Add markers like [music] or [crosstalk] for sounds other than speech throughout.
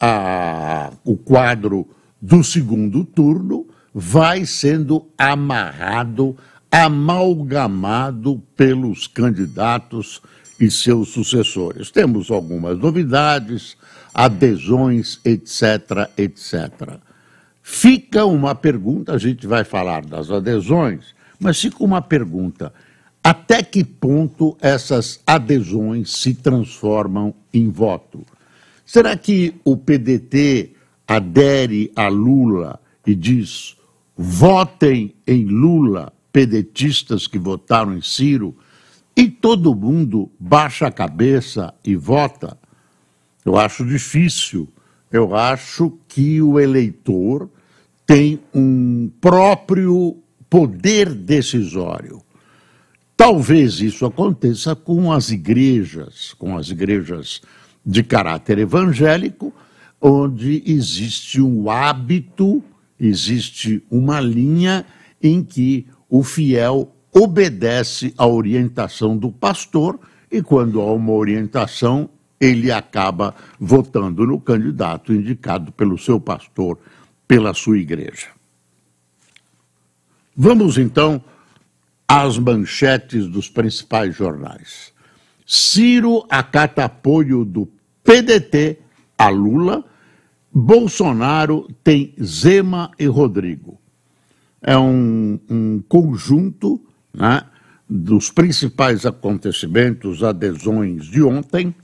a, o quadro do segundo turno vai sendo amarrado, amalgamado pelos candidatos e seus sucessores. Temos algumas novidades, adesões, etc., etc. Fica uma pergunta, a gente vai falar das adesões, mas fica uma pergunta: até que ponto essas adesões se transformam em voto? Será que o PDT adere a Lula e diz: votem em Lula, pedetistas que votaram em Ciro, e todo mundo baixa a cabeça e vota? Eu acho difícil. Eu acho que o eleitor tem um próprio poder decisório. Talvez isso aconteça com as igrejas, com as igrejas de caráter evangélico, onde existe um hábito, existe uma linha em que o fiel obedece à orientação do pastor e, quando há uma orientação, ele acaba votando no candidato indicado pelo seu pastor, pela sua igreja. Vamos então às manchetes dos principais jornais. Ciro acata apoio do PDT a Lula, Bolsonaro tem Zema e Rodrigo. É um, um conjunto né, dos principais acontecimentos, adesões de ontem.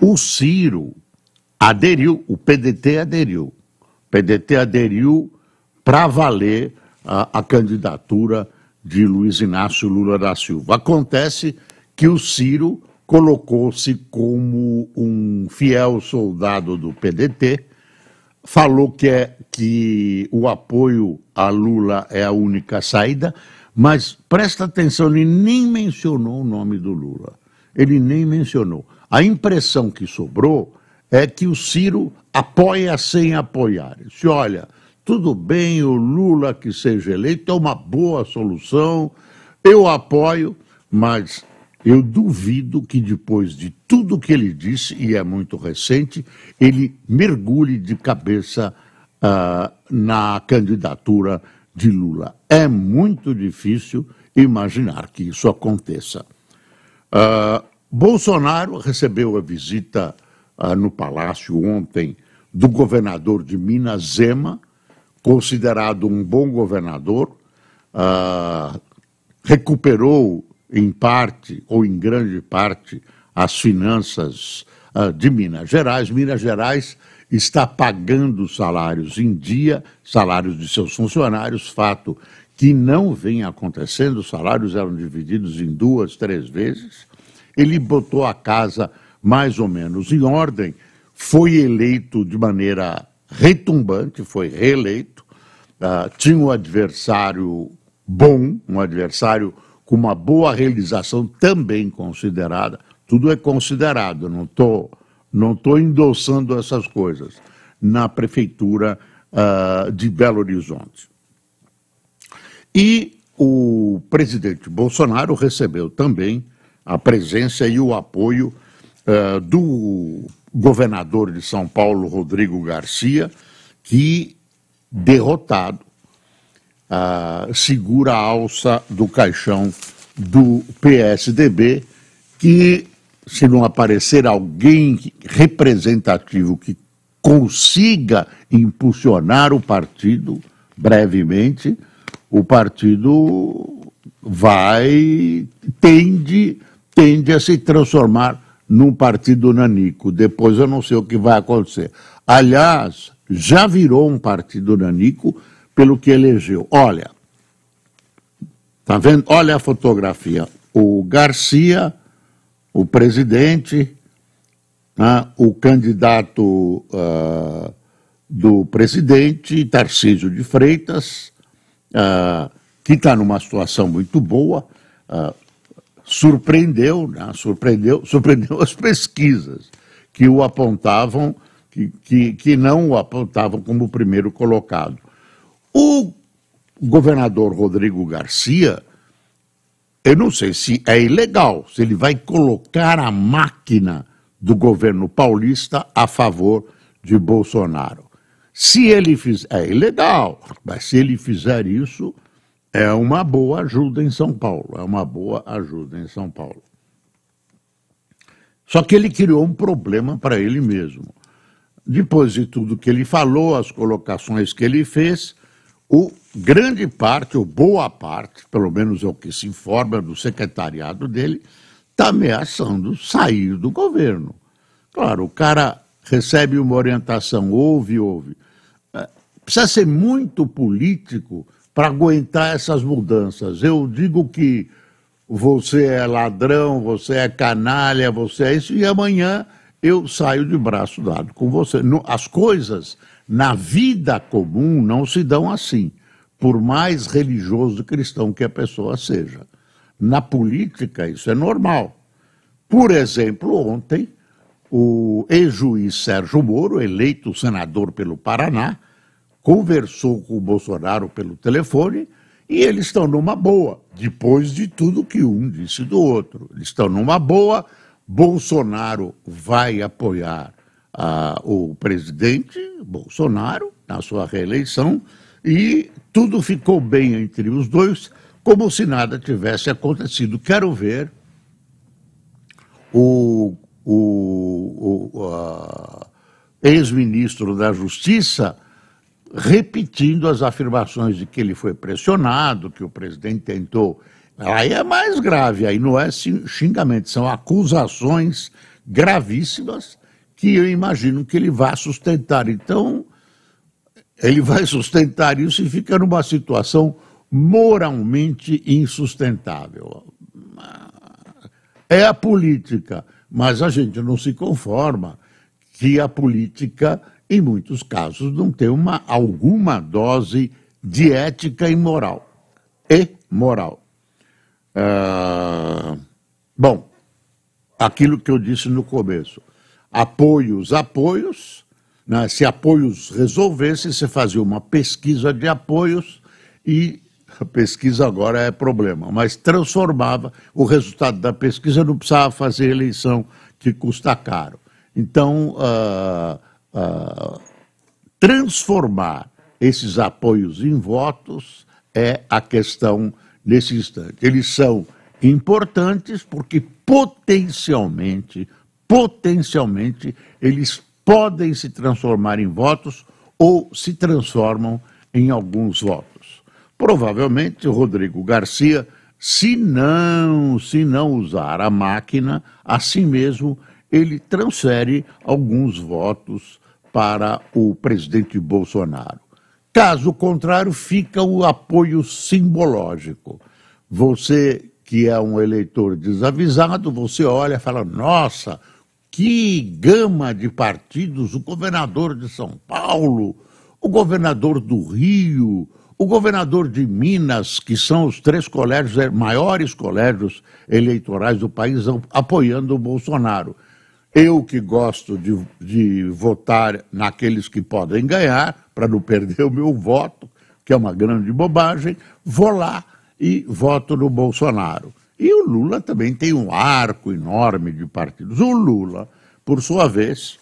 O Ciro aderiu, o PDT aderiu. O PDT aderiu para valer a, a candidatura de Luiz Inácio Lula da Silva. Acontece que o Ciro colocou-se como um fiel soldado do PDT, falou que, é, que o apoio a Lula é a única saída, mas presta atenção, ele nem mencionou o nome do Lula. Ele nem mencionou. A impressão que sobrou é que o Ciro apoia sem apoiar. Se olha, tudo bem, o Lula que seja eleito é uma boa solução, eu apoio, mas eu duvido que depois de tudo que ele disse, e é muito recente, ele mergulhe de cabeça uh, na candidatura de Lula. É muito difícil imaginar que isso aconteça. Uh, Bolsonaro recebeu a visita uh, no Palácio ontem do governador de Minas, Zema, considerado um bom governador, recuperou em parte ou em grande parte, as finanças uh, de Minas Gerais. Minas Gerais está pagando salários em dia, salários de seus funcionários, fato que não vem acontecendo, os salários eram divididos em duas, três vezes. Ele botou a casa mais ou menos em ordem, foi eleito de maneira retumbante, foi reeleito, uh, tinha um adversário bom, um adversário com uma boa realização também considerada. Tudo é considerado, não estou não tô endossando essas coisas, na prefeitura uh, de Belo Horizonte. E o presidente Bolsonaro recebeu também a presença e o apoio uh, do governador de São Paulo, Rodrigo Garcia, que, derrotado, uh, segura a alça do caixão do PSDB, que, se não aparecer alguém representativo que consiga impulsionar o partido brevemente, o partido vai tende tende a se transformar num partido nanico. Depois eu não sei o que vai acontecer. Aliás, já virou um partido nanico pelo que elegeu. Olha, tá vendo? Olha a fotografia. O Garcia, o presidente, né, o candidato uh, do presidente, Tarcísio de Freitas, uh, que está numa situação muito boa, uh, surpreendeu, né, surpreendeu, [laughs] surpreendeu as pesquisas que o apontavam, que, que, que não o apontavam como primeiro colocado. O governador Rodrigo Garcia, eu não sei se é ilegal, se ele vai colocar a máquina do governo paulista a favor de Bolsonaro. Se ele fizer, é ilegal, mas se ele fizer isso, é uma boa ajuda em São Paulo, é uma boa ajuda em São Paulo. Só que ele criou um problema para ele mesmo. Depois de tudo que ele falou, as colocações que ele fez, o grande parte, ou boa parte, pelo menos é o que se informa do secretariado dele, está ameaçando sair do governo. Claro, o cara recebe uma orientação, ouve, ouve. É, precisa ser muito político para aguentar essas mudanças. Eu digo que você é ladrão, você é canalha, você é isso, e amanhã eu saio de braço dado com você. As coisas na vida comum não se dão assim, por mais religioso cristão que a pessoa seja. Na política, isso é normal. Por exemplo, ontem, o ex-juiz Sérgio Moro, eleito senador pelo Paraná, conversou com o Bolsonaro pelo telefone e eles estão numa boa, depois de tudo que um disse do outro. Eles estão numa boa. Bolsonaro vai apoiar ah, o presidente Bolsonaro na sua reeleição e tudo ficou bem entre os dois, como se nada tivesse acontecido. Quero ver o o, o ex-ministro da Justiça repetindo as afirmações de que ele foi pressionado, que o presidente tentou. Aí é mais grave, aí não é xingamento, são acusações gravíssimas que eu imagino que ele vai sustentar. Então, ele vai sustentar isso e fica numa situação moralmente insustentável. É a política. Mas a gente não se conforma que a política, em muitos casos, não tem uma, alguma dose de ética e moral. E moral. Ah, bom, aquilo que eu disse no começo. Apoios, apoios. Né? Se apoios resolvesse, você fazia uma pesquisa de apoios e a pesquisa agora é problema, mas transformava o resultado da pesquisa, não precisava fazer eleição que custa caro. Então, uh, uh, transformar esses apoios em votos é a questão nesse instante. Eles são importantes porque potencialmente, potencialmente, eles podem se transformar em votos ou se transformam em alguns votos. Provavelmente Rodrigo Garcia, se não, se não usar a máquina, assim mesmo ele transfere alguns votos para o presidente Bolsonaro. Caso contrário, fica o apoio simbológico. Você que é um eleitor desavisado, você olha e fala: nossa, que gama de partidos! O governador de São Paulo, o governador do Rio, o governador de Minas, que são os três colégios, é, maiores colégios eleitorais do país, apoiando o Bolsonaro. Eu que gosto de, de votar naqueles que podem ganhar, para não perder [laughs] o meu voto, que é uma grande bobagem, vou lá e voto no Bolsonaro. E o Lula também tem um arco enorme de partidos. O Lula, por sua vez,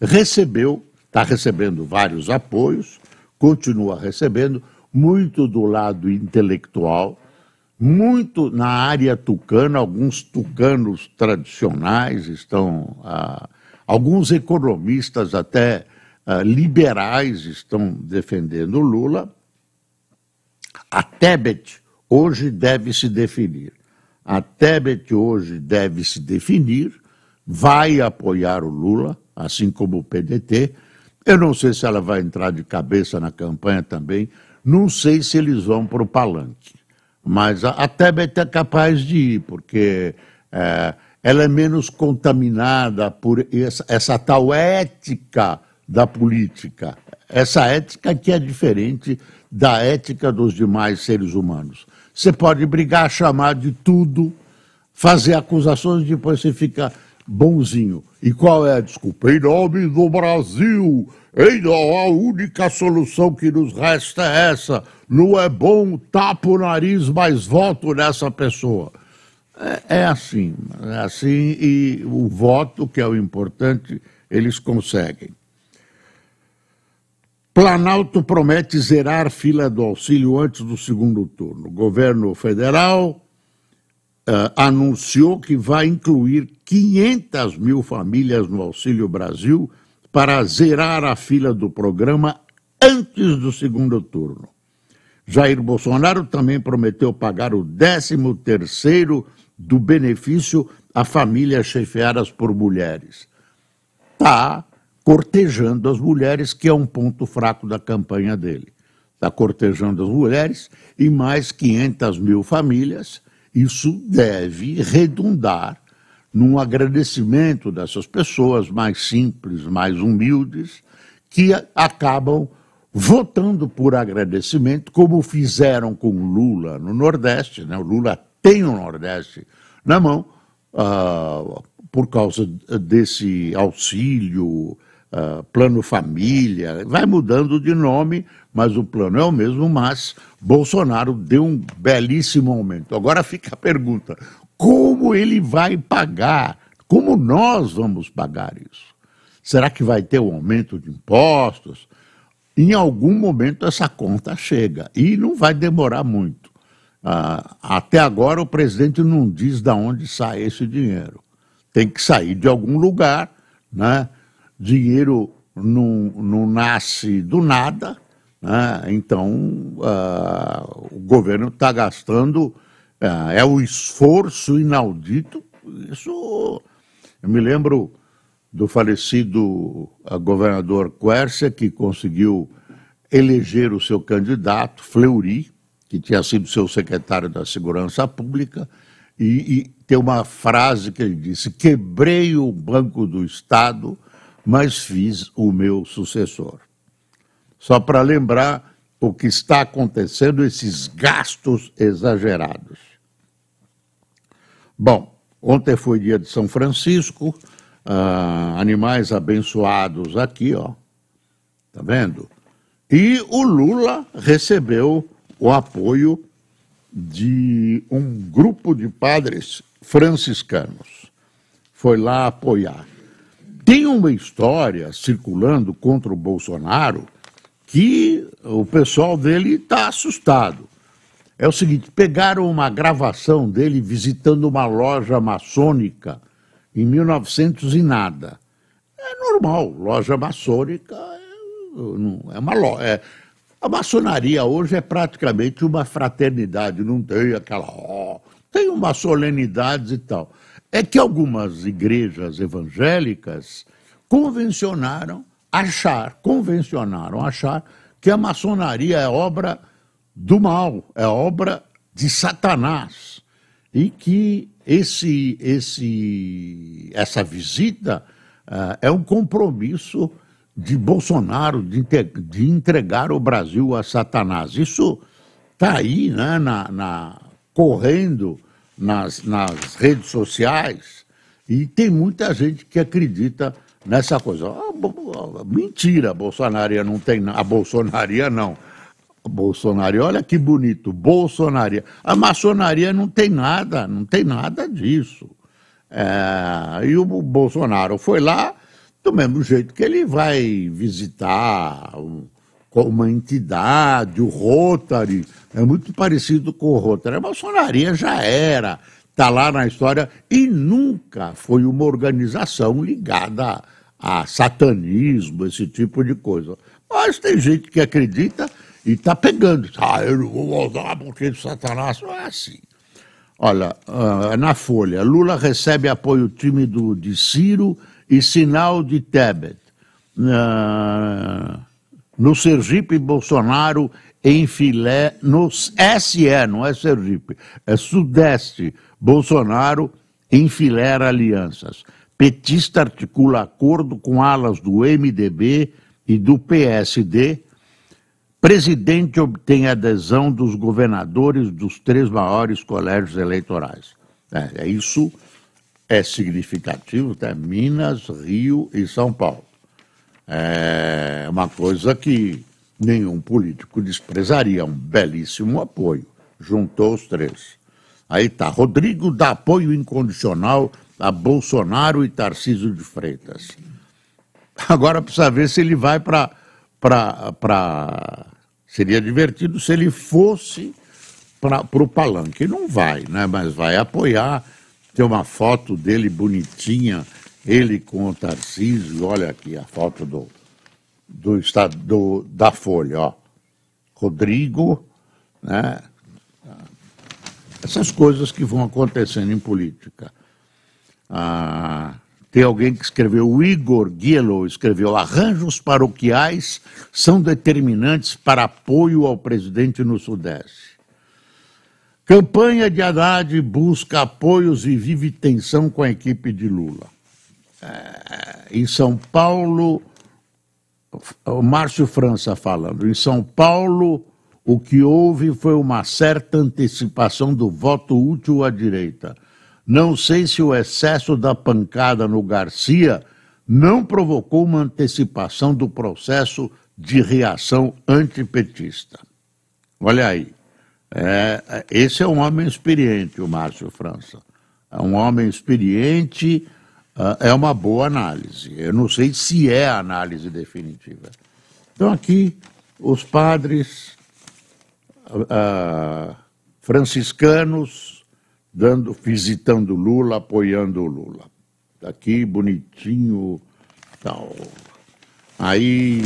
recebeu, está recebendo vários apoios, continua recebendo, muito do lado intelectual, muito na área tucana, alguns tucanos tradicionais estão, ah, alguns economistas até ah, liberais estão defendendo Lula. A Tebet hoje deve se definir. A Tebet hoje deve se definir, vai apoiar o Lula, assim como o PDT, eu não sei se ela vai entrar de cabeça na campanha também, não sei se eles vão para o palanque. Mas a, a Tebet é capaz de ir, porque é, ela é menos contaminada por essa, essa tal ética da política. Essa ética que é diferente da ética dos demais seres humanos. Você pode brigar, chamar de tudo, fazer acusações e depois você fica bonzinho. E qual é a desculpa? Em nome do Brasil, em a única solução que nos resta é essa. Não é bom, tapa o nariz, mas voto nessa pessoa. É, é assim, é assim, e o voto, que é o importante, eles conseguem. Planalto promete zerar fila do auxílio antes do segundo turno. O governo federal uh, anunciou que vai incluir 500 mil famílias no Auxílio Brasil para zerar a fila do programa antes do segundo turno. Jair Bolsonaro também prometeu pagar o 13 terceiro do benefício a famílias chefiadas por mulheres. Tá cortejando as mulheres, que é um ponto fraco da campanha dele. Está cortejando as mulheres e mais 500 mil famílias. Isso deve redundar num agradecimento dessas pessoas mais simples, mais humildes, que acabam votando por agradecimento, como fizeram com Lula no Nordeste. Né? O Lula tem o Nordeste na mão, uh, por causa desse auxílio uh, plano família, vai mudando de nome, mas o plano é o mesmo, mas Bolsonaro deu um belíssimo aumento. Agora fica a pergunta: como ele vai pagar? Como nós vamos pagar isso? Será que vai ter um aumento de impostos? Em algum momento essa conta chega e não vai demorar muito. Uh, até agora o presidente não diz de onde sai esse dinheiro. Tem que sair de algum lugar, né? Dinheiro não, não nasce do nada, né? então uh, o governo está gastando, uh, é o esforço inaudito. Isso, eu me lembro do falecido uh, governador Quercia, que conseguiu eleger o seu candidato, Fleury, que tinha sido seu secretário da Segurança Pública, e, e tem uma frase que ele disse: quebrei o Banco do Estado mas fiz o meu sucessor. Só para lembrar o que está acontecendo, esses gastos exagerados. Bom, ontem foi dia de São Francisco, ah, animais abençoados aqui, ó. Tá vendo? E o Lula recebeu o apoio de um grupo de padres franciscanos. Foi lá apoiar. Tem uma história circulando contra o Bolsonaro que o pessoal dele está assustado. É o seguinte: pegaram uma gravação dele visitando uma loja maçônica em 1900 e nada. É normal, loja maçônica é, é uma loja. É, a maçonaria hoje é praticamente uma fraternidade, não tem aquela. Oh, tem umas solenidades e tal é que algumas igrejas evangélicas convencionaram achar, convencionaram achar que a maçonaria é obra do mal, é obra de Satanás e que esse, esse, essa visita uh, é um compromisso de Bolsonaro de, de, entregar o Brasil a Satanás. Isso está aí, né, na, na, correndo nas, nas redes sociais e tem muita gente que acredita nessa coisa. Ah, mentira, a bolsonaria não tem a bolsonaria não. A bolsonaria, olha que bonito, bolsonaria. A maçonaria não tem nada, não tem nada disso. É, e o Bolsonaro foi lá do mesmo jeito que ele vai visitar uma entidade, o Rotary, é muito parecido com o Rotary. A maçonaria já era, está lá na história, e nunca foi uma organização ligada a, satanismo, esse tipo de coisa. Mas tem gente que acredita e está pegando. Ah, eu não vou usar porque de Satanás. Não é assim. Olha, uh, na Folha, Lula recebe apoio tímido de Ciro e sinal de Tebet. Uh, no Sergipe, Bolsonaro em filé, no SE, não é Sergipe, é Sudeste. Bolsonaro enfilera alianças. Petista articula acordo com alas do MDB e do PSD. Presidente obtém adesão dos governadores dos três maiores colégios eleitorais. É, é isso é significativo, tá? Minas, Rio e São Paulo. É uma coisa que nenhum político desprezaria, um belíssimo apoio. Juntou os três. Aí tá, Rodrigo dá apoio incondicional a Bolsonaro e Tarcísio de Freitas. Agora precisa ver se ele vai para. Seria divertido se ele fosse para o palanque. Não vai, né? mas vai apoiar. Tem uma foto dele bonitinha, ele com o Tarcísio. Olha aqui a foto do, do, estado, do, da Folha. Ó. Rodrigo, né? essas coisas que vão acontecendo em política. Ah, tem alguém que escreveu, o Igor Gielo escreveu: arranjos paroquiais são determinantes para apoio ao presidente no Sudeste. Campanha de Haddad busca apoios e vive tensão com a equipe de Lula. É, em São Paulo, o Márcio França falando, em São Paulo, o que houve foi uma certa antecipação do voto útil à direita. Não sei se o excesso da pancada no Garcia não provocou uma antecipação do processo de reação antipetista. Olha aí. É, esse é um homem experiente, o Márcio França. É um homem experiente, é uma boa análise. Eu não sei se é a análise definitiva. Então, aqui, os padres uh, franciscanos dando, visitando Lula, apoiando Lula. Aqui, bonitinho, tal. Aí,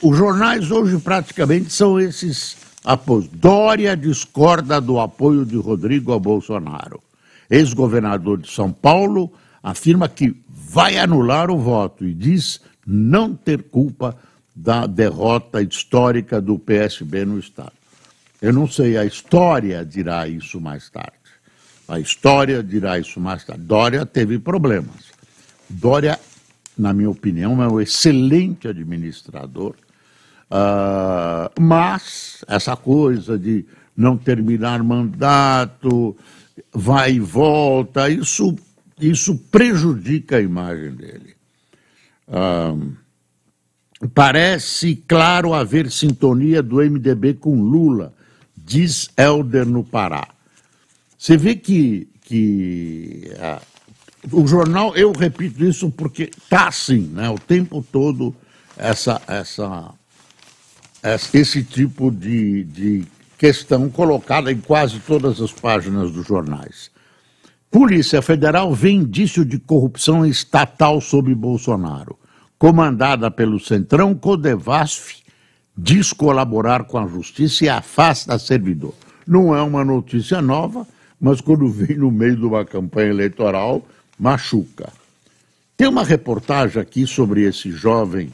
os jornais hoje praticamente são esses após Dória discorda do apoio de Rodrigo a Bolsonaro. Ex-governador de São Paulo afirma que vai anular o voto e diz não ter culpa da derrota histórica do PSB no Estado. Eu não sei, a história dirá isso mais tarde. A história dirá isso mais tarde. Dória teve problemas. Dória, na minha opinião, é um excelente administrador Uh, mas essa coisa de não terminar mandato, vai e volta, isso, isso prejudica a imagem dele. Uh, parece claro haver sintonia do MDB com Lula, diz Helder no Pará. Você vê que, que uh, o jornal, eu repito isso porque está assim, né, o tempo todo, essa, essa esse tipo de, de questão colocada em quase todas as páginas dos jornais. Polícia Federal vê indício de corrupção estatal sob Bolsonaro. Comandada pelo Centrão, Codevasf diz colaborar com a justiça e afasta servidor. Não é uma notícia nova, mas quando vem no meio de uma campanha eleitoral, machuca. Tem uma reportagem aqui sobre esse jovem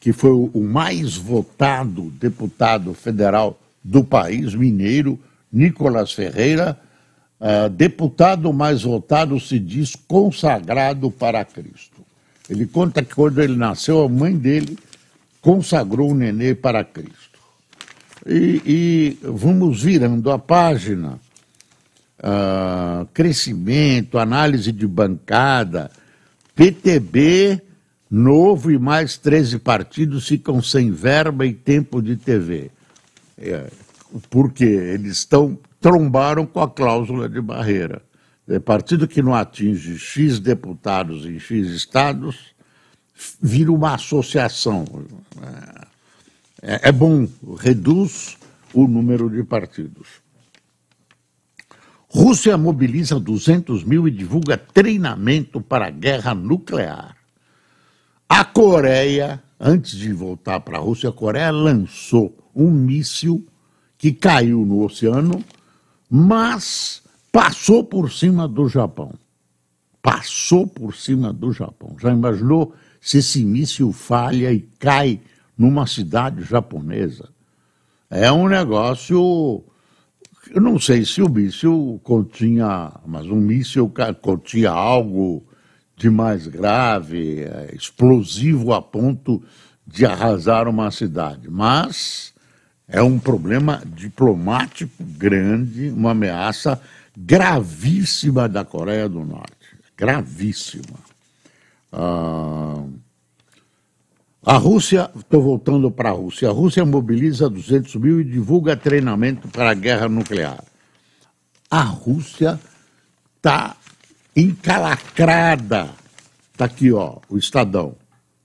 que foi o mais votado deputado federal do país, mineiro, Nicolas Ferreira, uh, deputado mais votado, se diz consagrado para Cristo. Ele conta que quando ele nasceu, a mãe dele consagrou o nenê para Cristo. E, e vamos virando a página. Uh, crescimento, análise de bancada, PTB Novo e mais 13 partidos ficam sem verba e tempo de TV. É, porque eles estão trombaram com a cláusula de barreira. É, partido que não atinge X deputados em X estados vira uma associação. É, é bom, reduz o número de partidos. Rússia mobiliza 200 mil e divulga treinamento para a guerra nuclear. A Coreia, antes de voltar para a Rússia, a Coreia lançou um míssil que caiu no oceano, mas passou por cima do Japão. Passou por cima do Japão. Já imaginou se esse míssil falha e cai numa cidade japonesa? É um negócio eu não sei se o míssil continha, mas um míssil continha algo de mais grave, é, explosivo a ponto de arrasar uma cidade. Mas é um problema diplomático grande, uma ameaça gravíssima da Coreia do Norte. Gravíssima. Ah, a Rússia, estou voltando para a Rússia, a Rússia mobiliza 200 mil e divulga treinamento para a guerra nuclear. A Rússia está encalacrada. Está aqui, ó, o Estadão.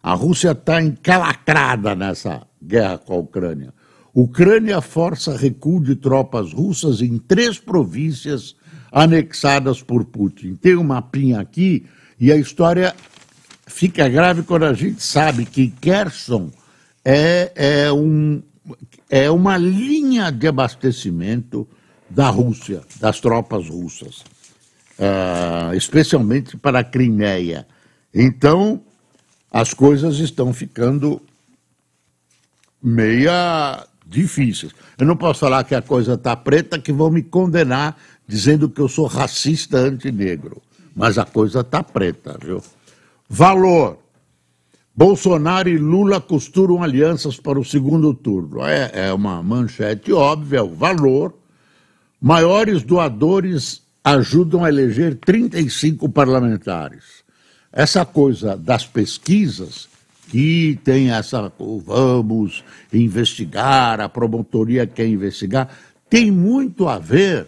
A Rússia está encalacrada nessa guerra com a Ucrânia. Ucrânia força recuo de tropas russas em três províncias anexadas por Putin. Tem um mapinha aqui e a história fica grave quando a gente sabe que Kherson é, é, um, é uma linha de abastecimento da Rússia, das tropas russas, uh, especialmente para a Crimeia. Então, as coisas estão ficando meia difíceis. Eu não posso falar que a coisa está preta, que vão me condenar dizendo que eu sou racista antinegro. Mas a coisa está preta, viu? Valor. Bolsonaro e Lula costuram alianças para o segundo turno. É, é uma manchete óbvia, o valor. Maiores doadores ajudam a eleger 35 parlamentares. Essa coisa das pesquisas que tem essa vamos investigar, a promotoria quer investigar, tem muito a ver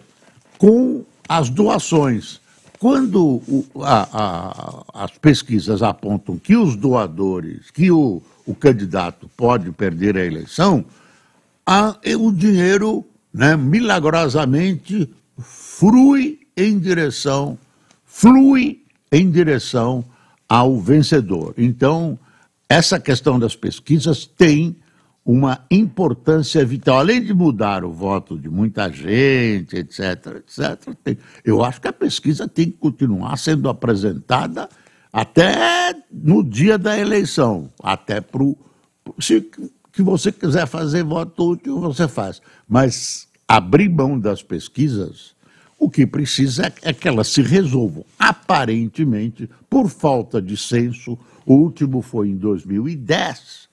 com as doações. Quando o, a, a, as pesquisas apontam que os doadores, que o, o candidato pode perder a eleição, a, o dinheiro né, milagrosamente flui em direção, flui em direção ao vencedor. Então, essa questão das pesquisas tem uma importância vital, além de mudar o voto de muita gente, etc, etc. Tem, eu acho que a pesquisa tem que continuar sendo apresentada até no dia da eleição, até para o. Se que você quiser fazer voto útil, você faz. Mas abrir mão das pesquisas, o que precisa é, é que elas se resolvam. Aparentemente, por falta de senso, o último foi em 2010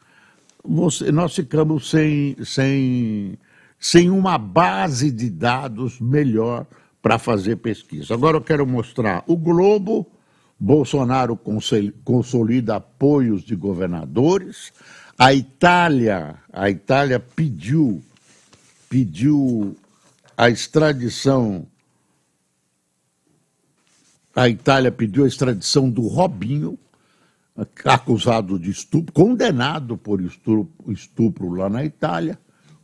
você, nós ficamos sem, sem, sem uma base de dados melhor para fazer pesquisa. Agora eu quero mostrar o Globo. Bolsonaro consolida apoios de governadores. A Itália, a Itália pediu, pediu a extradição. A Itália pediu a extradição do Robinho, acusado de estupro, condenado por estupro, estupro lá na Itália.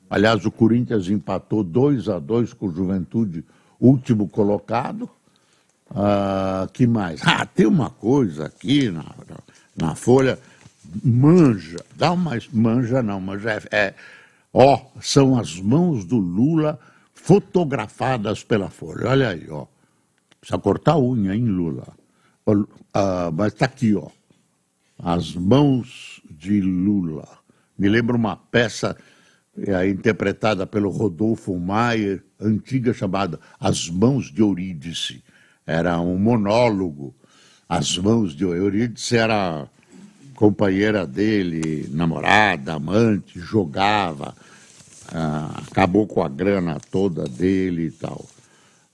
Aliás, o Corinthians empatou 2 a 2 com o Juventude, último colocado. Ah, que mais? Ah, tem uma coisa aqui na, na Folha, manja, dá uma manja não, manja é, é, ó, são as mãos do Lula fotografadas pela Folha. Olha aí, ó. Precisa cortar a unha, hein, Lula? Ah, mas está aqui, ó. As Mãos de Lula. Me lembra uma peça é, interpretada pelo Rodolfo Maier, antiga chamada As Mãos de Eurídice. Era um monólogo. As Mãos de Eurídice era companheira dele, namorada, amante, jogava, ah, acabou com a grana toda dele e tal.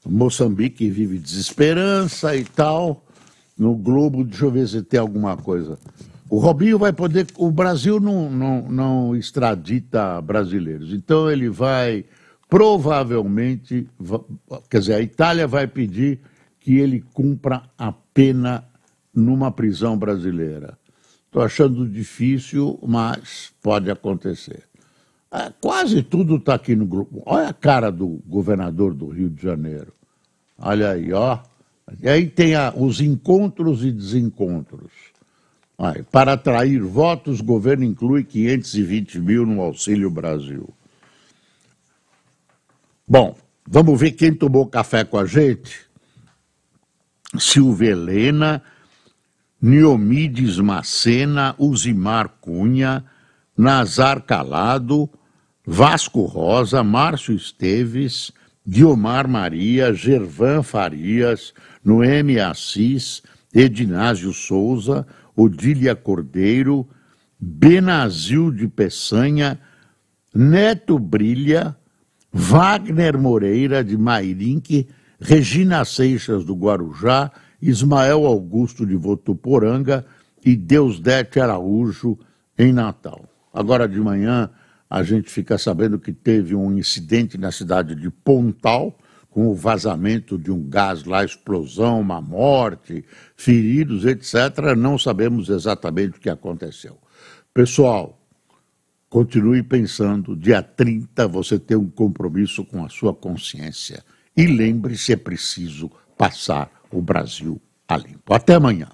Moçambique vive desesperança e tal no Globo, deixa eu ver se tem alguma coisa. O Robinho vai poder. O Brasil não, não, não extradita brasileiros, então ele vai provavelmente. Quer dizer, a Itália vai pedir que ele cumpra a pena numa prisão brasileira. Estou achando difícil, mas pode acontecer. É, quase tudo está aqui no grupo. Olha a cara do governador do Rio de Janeiro. Olha aí, ó. E aí tem a, os encontros e desencontros. Aí, para atrair votos, o governo inclui 520 mil no Auxílio Brasil. Bom, vamos ver quem tomou café com a gente? Silvia Helena, Niomides Macena, Uzimar Cunha, Nazar Calado, Vasco Rosa, Márcio Esteves, Guiomar Maria, Gervan Farias, Noemi Assis, Edinásio Souza, Odília Cordeiro, Benazil de Peçanha, Neto Brilha, Wagner Moreira de Mairinque, Regina Seixas do Guarujá, Ismael Augusto de Votuporanga e Deusdete Araújo em Natal. Agora de manhã a gente fica sabendo que teve um incidente na cidade de Pontal, com o vazamento de um gás lá, explosão, uma morte, feridos, etc. Não sabemos exatamente o que aconteceu. Pessoal, continue pensando, dia 30 você tem um compromisso com a sua consciência. E lembre-se, é preciso passar o Brasil a limpo. Até amanhã.